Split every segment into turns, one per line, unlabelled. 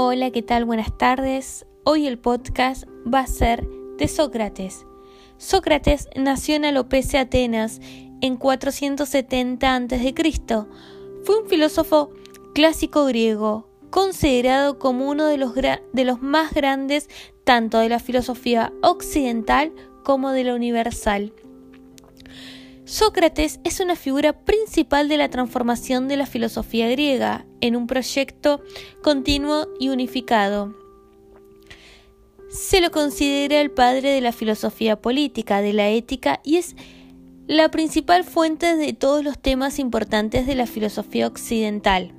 Hola, ¿qué tal? Buenas tardes. Hoy el podcast va a ser de Sócrates. Sócrates nació en Alopecia, Atenas, en 470 a.C. Fue un filósofo clásico griego, considerado como uno de los, de los más grandes tanto de la filosofía occidental como de la universal. Sócrates es una figura principal de la transformación de la filosofía griega en un proyecto continuo y unificado. Se lo considera el padre de la filosofía política, de la ética y es la principal fuente de todos los temas importantes de la filosofía occidental.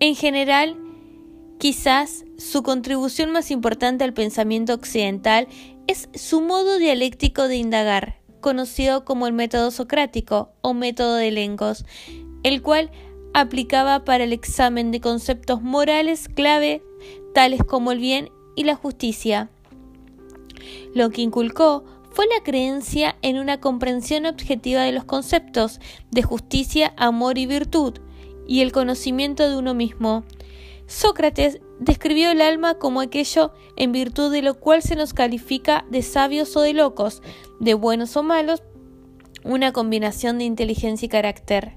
En general, quizás su contribución más importante al pensamiento occidental es su modo dialéctico de indagar, conocido como el método socrático o método de Lengos, el cual aplicaba para el examen de conceptos morales clave tales como el bien y la justicia. Lo que inculcó fue la creencia en una comprensión objetiva de los conceptos de justicia, amor y virtud, y el conocimiento de uno mismo. Sócrates describió el alma como aquello en virtud de lo cual se nos califica de sabios o de locos, de buenos o malos, una combinación de inteligencia y carácter.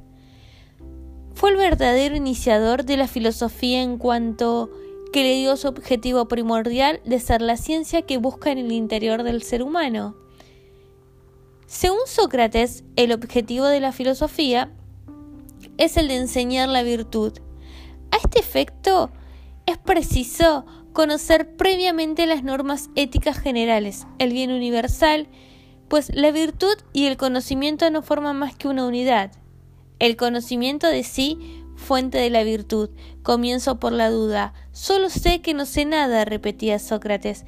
Fue el verdadero iniciador de la filosofía en cuanto que le dio su objetivo primordial de ser la ciencia que busca en el interior del ser humano. Según Sócrates, el objetivo de la filosofía es el de enseñar la virtud. A este efecto, es preciso conocer previamente las normas éticas generales, el bien universal, pues la virtud y el conocimiento no forman más que una unidad. El conocimiento de sí, fuente de la virtud. Comienzo por la duda. Solo sé que no sé nada, repetía Sócrates.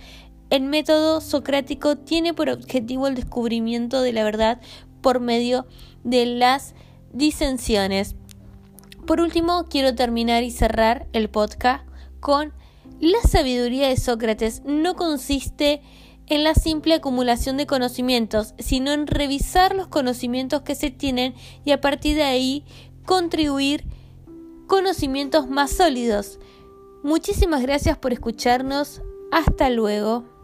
El método socrático tiene por objetivo el descubrimiento de la verdad por medio de las disensiones. Por último, quiero terminar y cerrar el podcast con la sabiduría de Sócrates no consiste en la simple acumulación de conocimientos, sino en revisar los conocimientos que se tienen y a partir de ahí contribuir conocimientos más sólidos. Muchísimas gracias por escucharnos. Hasta luego.